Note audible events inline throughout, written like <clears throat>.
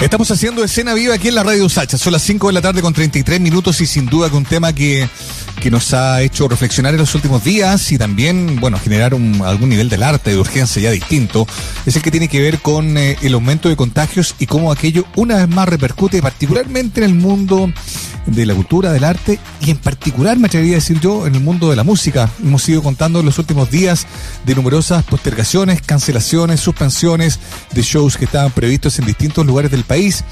Estamos haciendo escena viva aquí en la Radio Sacha. Son las 5 de la tarde con 33 minutos y sin duda que un tema que, que nos ha hecho reflexionar en los últimos días y también, bueno, generar un, algún nivel del arte de urgencia ya distinto, es el que tiene que ver con eh, el aumento de contagios y cómo aquello una vez más repercute particularmente en el mundo de la cultura, del arte y en particular, me atrevería a decir yo, en el mundo de la música. Hemos ido contando en los últimos días de numerosas postergaciones, cancelaciones, suspensiones de shows que estaban previstos en distintos lugares del país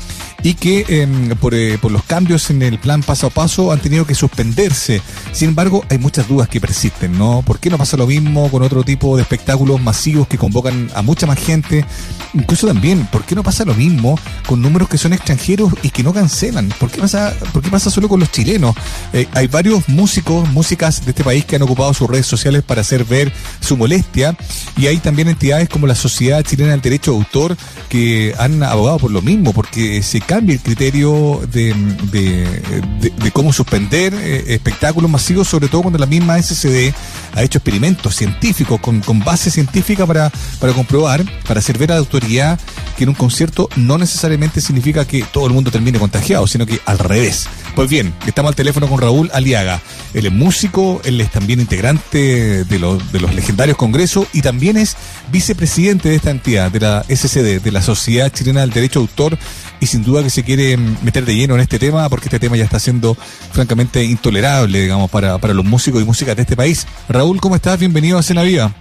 y que em, por, eh, por, los cambios en el plan paso a paso han tenido que suspenderse. Sin embargo, hay muchas dudas que persisten, ¿no? ¿Por qué no pasa lo mismo con otro tipo de espectáculos masivos que convocan a mucha más gente? Incluso también, ¿por qué no pasa lo mismo con números que son extranjeros y que no cancelan? ¿Por qué pasa, por qué pasa solo con los chilenos? Eh, hay varios músicos, músicas de este país que han ocupado sus redes sociales para hacer ver su molestia y hay también entidades como la Sociedad Chilena del Derecho de Autor que han abogado por lo mismo, porque se cambia el criterio de, de, cómo suspender eh, espectáculos masivos, sobre todo cuando la misma SCD ha hecho experimentos científicos con, con base científica para, para comprobar, para hacer ver a la autoridad que en un concierto no necesariamente significa que todo el mundo termine contagiado, sino que al revés. Pues bien, estamos al teléfono con Raúl Aliaga. Él es músico, él es también integrante de los, de los legendarios congresos y también es vicepresidente de esta entidad, de la SCD, de la Sociedad Chilena del Derecho de Autor, y sin duda que se quiere meter de lleno en este tema porque este tema ya está siendo francamente intolerable, digamos, para, para los músicos y músicas de este país. Raúl, ¿cómo estás? Bienvenido a Cena Viva.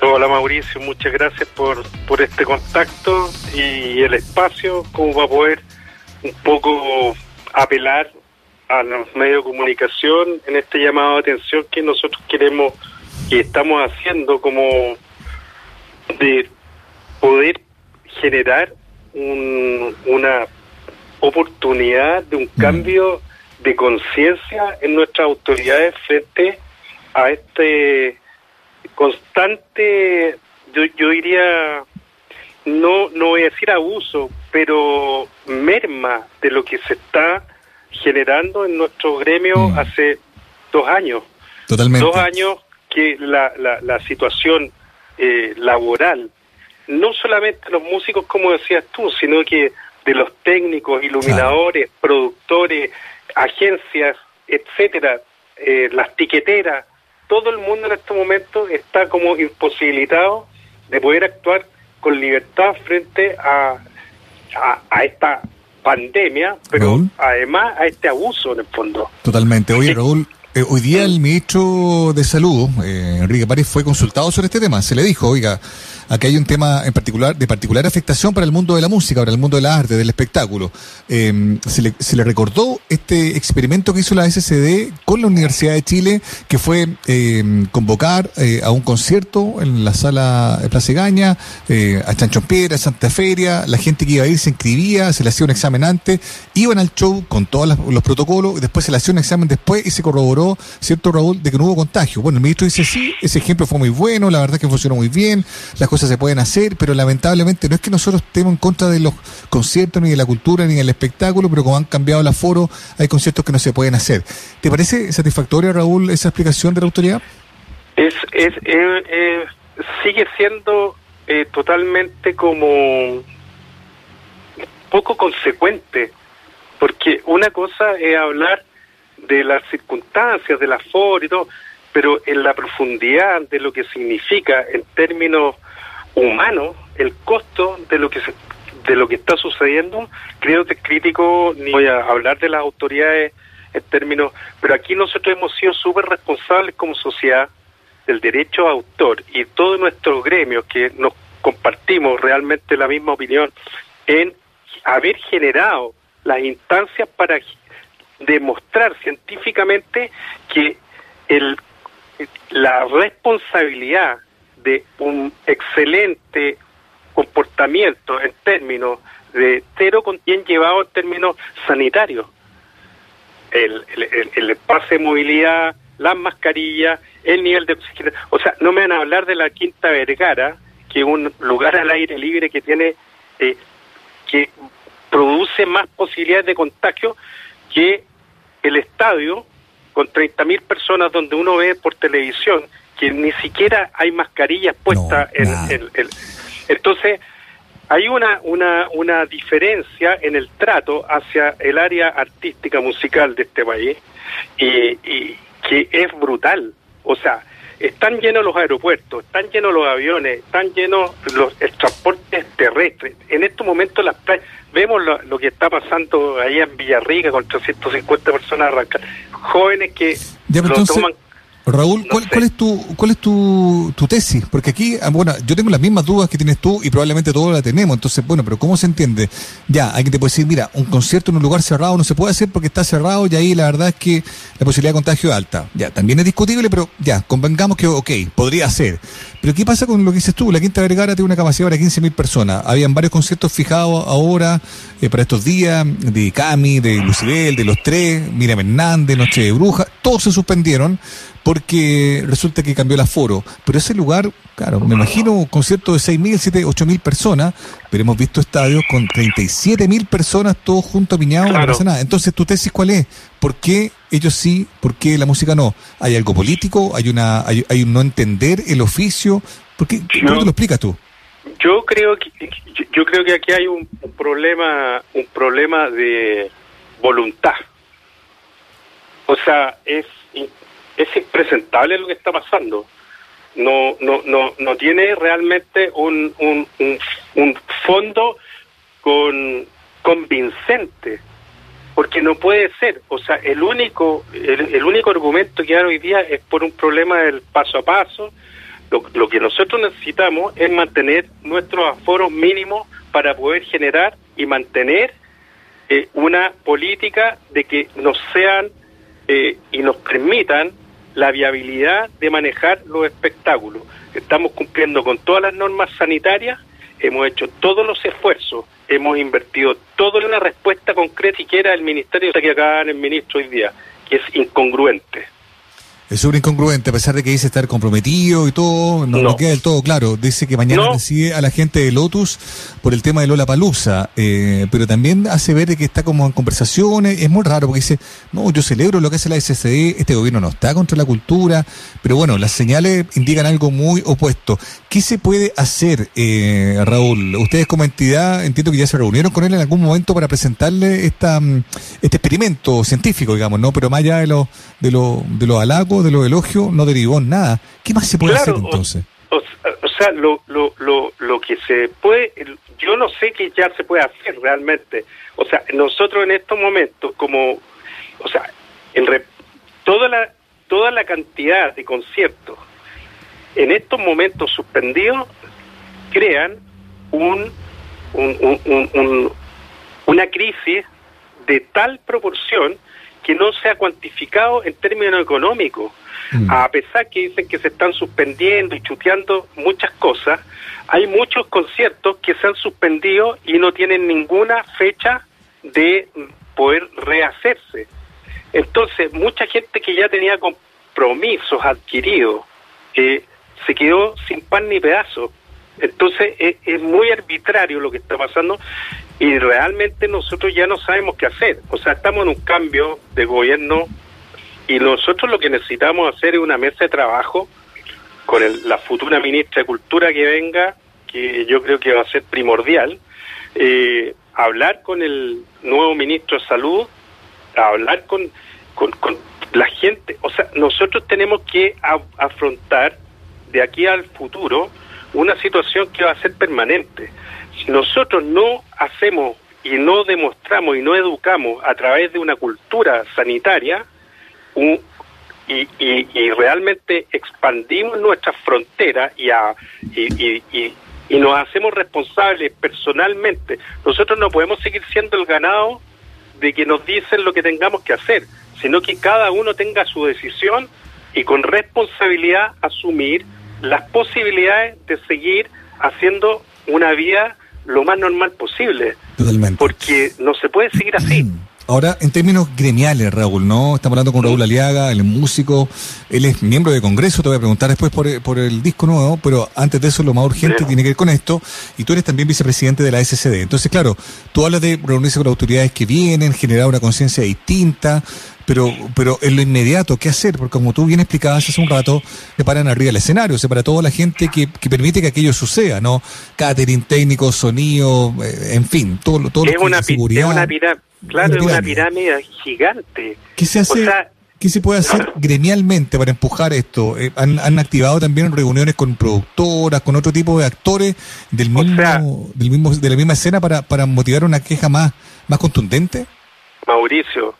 Hola Mauricio, muchas gracias por, por este contacto y el espacio, como va a poder un poco apelar a los medios de comunicación en este llamado de atención que nosotros queremos y estamos haciendo como de poder generar una oportunidad de un cambio de conciencia en nuestras autoridades frente a este constante, yo, yo diría, no, no voy a decir abuso, pero merma de lo que se está generando en nuestro gremio mm. hace dos años. Totalmente. Dos años que la, la, la situación eh, laboral, no solamente los músicos, como decías tú, sino que de los técnicos, iluminadores, productores, agencias, etcétera, eh, las tiqueteras, todo el mundo en este momento está como imposibilitado de poder actuar con libertad frente a, a, esta pandemia, pero además a este abuso en el fondo. Totalmente. Oye, Raúl, eh, hoy día el ministro de Salud, eh, Enrique París, fue consultado sobre este tema. Se le dijo, oiga, Aquí hay un tema en particular de particular afectación para el mundo de la música, para el mundo del arte, del espectáculo. Em, se, le, recordó este experimento que hizo la SCD con la Universidad de Chile, que fue em, convocar eh, a un concierto en la sala de Plaza Gaña, eh, a Chancho Piedra, a Santa Feria, la gente que iba a ir se inscribía, se le hacía un examen antes, iban al show con todos los protocolos, después se le hacía un examen después y se corroboró, ¿cierto Raúl?, de que no hubo contagio. Bueno, el ministro dice, sí, ese ejemplo fue muy bueno, la verdad que funcionó muy bien, las cosas se pueden hacer, pero lamentablemente no es que nosotros estemos en contra de los conciertos, ni de la cultura, ni del espectáculo, pero como han cambiado el aforo, hay conciertos que no se pueden hacer. ¿Te parece satisfactoria, Raúl, esa explicación de la autoridad? Es, es, eh, eh, sigue siendo eh, totalmente como poco consecuente, porque una cosa es hablar de las circunstancias, del aforo y todo, pero en la profundidad de lo que significa en términos humano el costo de lo que se, de lo que está sucediendo creo que es crítico ni voy a hablar de las autoridades en términos pero aquí nosotros hemos sido súper responsables como sociedad del derecho a autor y todos nuestros gremios que nos compartimos realmente la misma opinión en haber generado las instancias para demostrar científicamente que el la responsabilidad de un excelente comportamiento en términos de cero con bien llevado en términos sanitarios. El, el, el, pase de movilidad, las mascarillas, el nivel de oxígeno. O sea, no me van a hablar de la Quinta Vergara, que es un lugar al aire libre que tiene, eh, que produce más posibilidades de contagio que el estadio con 30.000 personas donde uno ve por televisión que ni siquiera hay mascarillas puestas en, el... Entonces, hay una, una, una diferencia en el trato hacia el área artística musical de este país y, y que es brutal. O sea, están llenos los aeropuertos, están llenos los aviones, están llenos los transportes terrestres. En estos momentos las playas, vemos lo, que está pasando ahí en Villarrica con 350 personas arrancadas, jóvenes que lo toman Raúl, ¿cuál, es tu cuál es tu, tu, tesis? Porque aquí, ah, bueno, yo tengo las mismas dudas que tienes tú y probablemente todos la tenemos. Entonces, bueno, pero ¿cómo se entiende? Ya, alguien te puede decir, mira, un concierto en un lugar cerrado no se puede hacer porque está cerrado y ahí la verdad es que la posibilidad de contagio es alta. Ya, también es discutible, pero ya, convengamos que, ok, podría ser. Pero ¿qué pasa con lo que dices tú? La Quinta Vergara tiene una capacidad para 15.000 personas. Habían varios conciertos fijados ahora eh, para estos días, de Cami, de Lucibel, de Los Tres, Miriam Hernández, Noche de Bruja, todos se suspendieron porque resulta que cambió el aforo. Pero ese lugar, claro, me imagino un concierto de 6.000, 7.000, 8.000 personas, pero hemos visto estadios con 37.000 personas todos juntos piñados, no pasa nada. Entonces, ¿tu tesis cuál es? ¿Por qué ellos sí, por qué la música no? ¿Hay algo político? ¿Hay una hay, un no entender el oficio? ¿Por qué? ¿Cómo te lo explicas tú? Yo creo que yo, creo que aquí hay un, un problema un problema de voluntad. O sea, es es impresentable lo que está pasando. No, no, no, no tiene realmente un, un, fondo con, convincente, porque no puede ser. O sea, el único, el, único argumento que hay hoy día es por un problema del paso a paso. Lo, lo que nosotros necesitamos es mantener nuestros aforos mínimos para poder generar y mantener eh, una política de que nos sean eh, y nos permitan la viabilidad de manejar los espectáculos. Estamos cumpliendo con todas las normas sanitarias, hemos hecho todos los esfuerzos, hemos invertido todo en la respuesta concreta y que era el ministerio que acá el ministro hoy día, que es incongruente. Es súper incongruente, a pesar de que dice estar comprometido y todo, no, queda del todo claro. Dice que mañana recibe a la gente de Lotus por el tema de Lola Palusa, eh, pero también hace ver que está como en conversaciones. Es muy raro porque dice, no, yo celebro lo que hace la SCD, este gobierno no está contra la cultura, pero bueno, las señales indican algo muy opuesto. ¿Qué se puede hacer, eh, Raúl? Ustedes como entidad, entiendo que ya se reunieron con él en algún momento para presentarle esta, mm, este experimento científico, digamos, ¿no? Pero más allá de los de lo, de los halagos, de los elogios, no derivó en nada. ¿Qué más se puede hacer entonces? O, sea, lo, lo, lo, lo que se puede, yo no sé qué ya se puede hacer realmente. O sea, nosotros en estos momentos, como, o sea, en toda la toda la cantidad de conciertos en estos momentos suspendidos crean un, un, una crisis de tal proporción que no se ha cuantificado en términos económicos. Mm. A pesar que dicen que se están suspendiendo y chuteando muchas cosas, hay muchos conciertos que se han suspendido y no tienen ninguna fecha de poder rehacerse. Entonces, mucha gente que ya tenía compromisos adquiridos eh, se quedó sin pan ni pedazo. Entonces, es muy arbitrario lo que está pasando y realmente nosotros ya no sabemos qué hacer. O sea, estamos en un cambio de gobierno y nosotros lo que necesitamos hacer es una mesa de trabajo con la futura ministra de Cultura que venga, que yo creo que va a ser primordial, eh, hablar con el nuevo ministro de Salud, hablar con, con, la gente. O sea, nosotros tenemos que afrontar de aquí al futuro una situación que va a ser permanente. Si nosotros no hacemos y no demostramos y no educamos a través de una cultura sanitaria y, y, realmente expandimos nuestras fronteras y, y, y, nos hacemos responsables personalmente, nosotros no podemos seguir siendo el ganado de que nos dicen lo que tengamos que hacer, sino que cada uno tenga su decisión y con responsabilidad asumir las posibilidades de seguir haciendo una vida lo más normal posible. Totalmente. Porque no se puede seguir así. <clears throat> Ahora, en términos gremiales, Raúl, ¿no? Estamos hablando con Raúl Aliaga, es músico, él es miembro de Congreso, te voy a preguntar después por, por el disco nuevo, pero antes de eso lo más urgente tiene que ver con esto, y tú eres también vicepresidente de la SCD. Entonces, claro, tú hablas de reunirse con autoridades que vienen, generar una conciencia distinta, pero, pero en lo inmediato, ¿qué hacer? Porque como tú bien explicabas hace un rato, se paran arriba del escenario, se para toda la gente que, que permite que aquello suceda, ¿no? Catering técnico, sonido, eh, en fin, todo, todo es lo que una, seguridad. Es una pirámide, claro, es una pirámide gigante. ¿Qué se hace? ¿Qué se puede hacer gremialmente para empujar esto? Eh, han, han, activado también reuniones con productoras, con otro tipo de actores del mismo, del mismo de la misma escena para, para motivar una queja más, más contundente? Mauricio,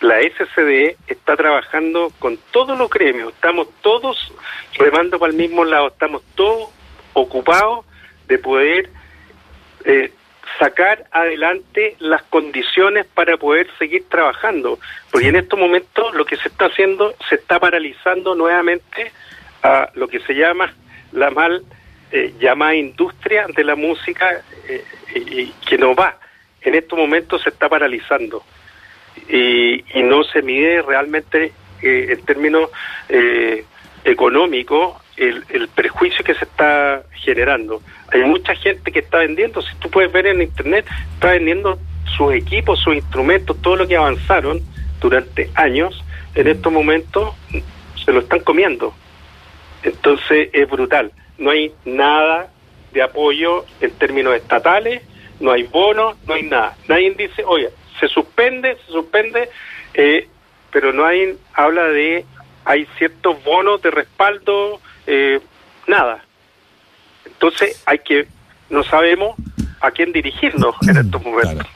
la SCDE está trabajando con todos los gremios, estamos todos remando para el mismo lado, estamos todos ocupados de poder eh, sacar adelante las condiciones para poder seguir trabajando, porque en estos momentos lo que se está haciendo se está paralizando nuevamente a lo que se llama la mal eh, llamada industria de la música eh, que no va. En estos momentos se está paralizando y, no se mide realmente eh, en términos eh, económicos el, el prejuicio que se está generando. Hay mucha gente que está vendiendo, si tú puedes ver en internet, está vendiendo sus equipos, sus instrumentos, todo lo que avanzaron durante años, en estos momentos se lo están comiendo. Entonces es brutal. No hay nada de apoyo en términos estatales, no hay bonos, no hay nada. Nadie dice, oye, se suspende, se suspende, eh, pero no hay, habla de, hay ciertos bonos de respaldo, eh, nada. Entonces hay que, no sabemos a quién dirigirnos en estos momentos.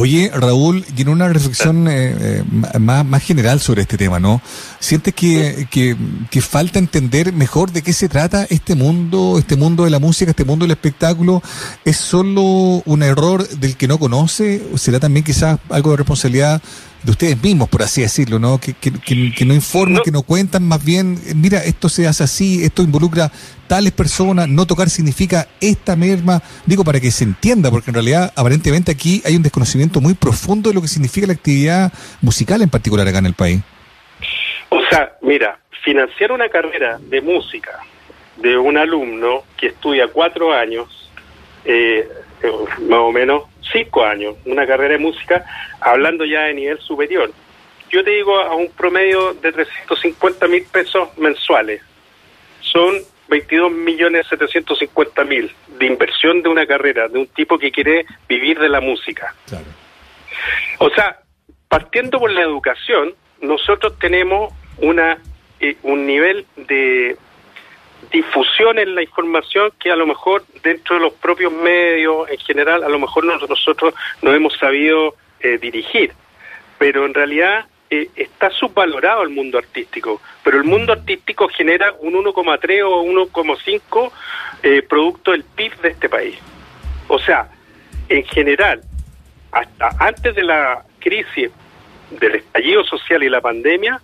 Oye, Raúl, y en una reflexión eh, eh, más, más general sobre este tema, ¿no? ¿Sientes que, que, que, falta entender mejor de qué se trata este mundo, este mundo de la música, este mundo del espectáculo? ¿Es solo un error del que no conoce? ¿O será también quizás algo de responsabilidad de ustedes mismos, por así decirlo, ¿no? Que, que, que, no informan, que no cuentan, más bien, mira, esto se hace así, esto involucra tales personas, no tocar significa esta merma, digo para que se entienda, porque en realidad aparentemente aquí hay un desconocimiento muy profundo de lo que significa la actividad musical en particular acá en el país. O sea, mira, financiar una carrera de música de un alumno que estudia cuatro años, eh, más o menos cinco años, una carrera de música, hablando ya de nivel superior. Yo te digo a un promedio de 350 mil pesos mensuales. Son 22 millones 750 mil de inversión de una carrera, de un tipo que quiere vivir de la música. O sea, partiendo por la educación, nosotros tenemos una eh, un nivel de difusión en la información que a lo mejor dentro de los propios medios en general, a lo mejor nosotros no hemos sabido eh, dirigir. Pero en realidad eh, está subvalorado el mundo artístico, pero el mundo artístico genera un 1,3 o 1,5 eh, producto del PIB de este país. O sea, en general, hasta antes de la crisis del estallido social y la pandemia,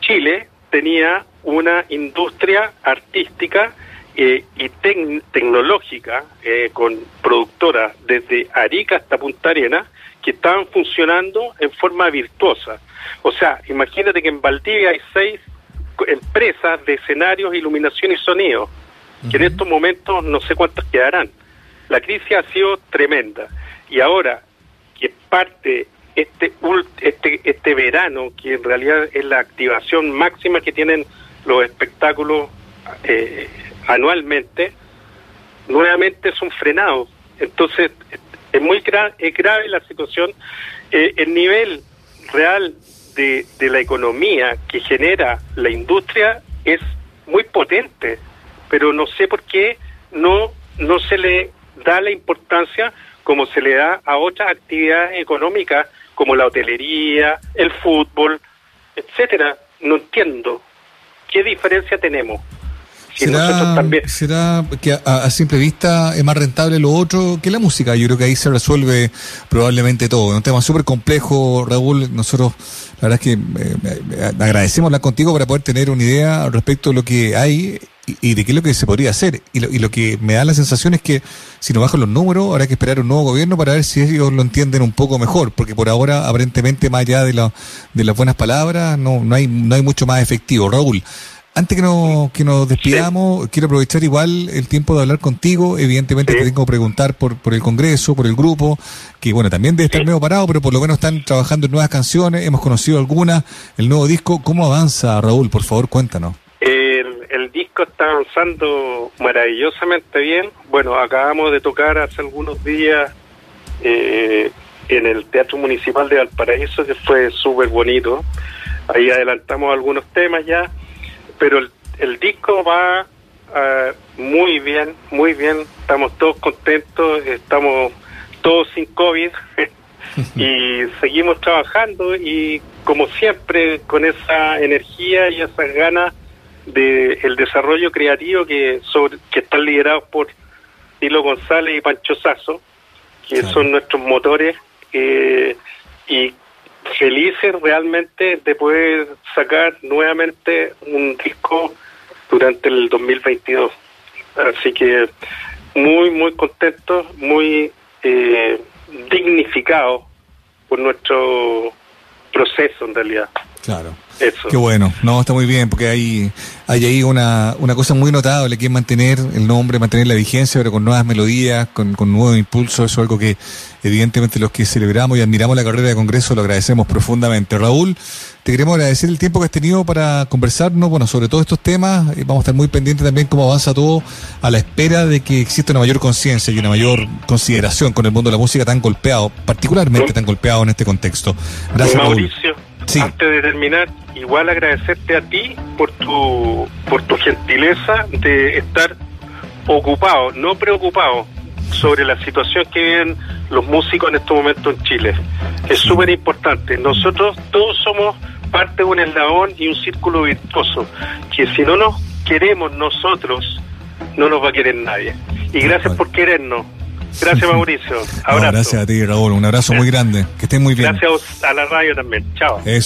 Chile tenía una industria artística eh, y tecnológica eh, con productoras desde Arica hasta Punta Arenas que estaban funcionando en forma virtuosa. O sea, imagínate que en Valdivia hay seis empresas de escenarios, iluminación y sonido, que en estos momentos no sé cuántas quedarán. La crisis ha sido tremenda y ahora que parte este, este, este verano, que en realidad es la activación máxima que tienen los espectáculos eh, anualmente, nuevamente son frenados. Entonces, es muy grave la situación. Eh, el nivel real de, de la economía que genera la industria es muy potente, pero no sé por qué no, no se le da la importancia como se le da a otras actividades económicas como la hotelería, el fútbol, etcétera. No entiendo qué diferencia tenemos. ¿Será, que a, simple vista es más rentable lo otro que la música? Yo creo que ahí se resuelve probablemente todo. Es un tema súper complejo, Raúl. Nosotros, la verdad es que eh, agradecemos hablar contigo para poder tener una idea respecto de lo que hay y, de qué es lo que se podría hacer. Y lo, y lo que me da la sensación es que si no bajan los números, habrá que esperar un nuevo gobierno para ver si ellos lo entienden un poco mejor, porque por ahora, aparentemente, más allá de, la, de las buenas palabras, no, no, hay, no hay mucho más efectivo. Raúl, antes que, no, que nos despidamos, quiero aprovechar igual el tiempo de hablar contigo. Evidentemente te tengo que preguntar por, por el Congreso, por el grupo, que bueno, también debe estar medio parado, pero por lo menos están trabajando en nuevas canciones, hemos conocido algunas, el nuevo disco. ¿Cómo avanza, Raúl? Por favor, cuéntanos. El, el disco está avanzando maravillosamente bien. Bueno, acabamos de tocar hace algunos días eh, en el Teatro Municipal de Valparaíso, que fue súper bonito. Ahí adelantamos algunos temas ya pero el, disco va ah, muy bien, muy bien, estamos todos contentos, estamos todos sin COVID <laughs> y seguimos trabajando y como siempre con esa energía y esas ganas de el desarrollo creativo que sobre, que están liderados por Tilo González y Pancho Sazo, que son nuestros motores eh, y felices realmente de poder sacar nuevamente un disco durante el 2022. Así que muy, muy contentos, muy eh, dignificados por nuestro proceso en realidad. Claro. Eso. Qué bueno, no, está muy bien, porque hay, hay ahí una, una cosa muy notable que es mantener el nombre, mantener la vigencia, pero con nuevas melodías, con, con nuevo impulso, eso es algo que evidentemente los que celebramos y admiramos la carrera de Congreso lo agradecemos profundamente. Raúl, te queremos agradecer el tiempo que has tenido para conversarnos, bueno, sobre todos estos temas, vamos a estar muy pendientes también cómo avanza todo a la espera de que exista una mayor conciencia y una mayor consideración con el mundo de la música tan golpeado, particularmente tan golpeado en este contexto. Gracias, Mauricio. Antes de terminar, igual agradecerte a ti por tu, por tu gentileza de estar ocupado, no preocupado sobre la situación que viven los músicos en estos momentos en Chile. Es súper importante. Nosotros todos somos parte de un eslabón y un círculo virtuoso, que si no nos queremos nosotros, no nos va a querer nadie. Y gracias por querernos. Gracias, <laughs> Mauricio. gracias a ti, Raúl. Un abrazo muy grande. Que estés muy bien. Gracias a la radio también. Chao.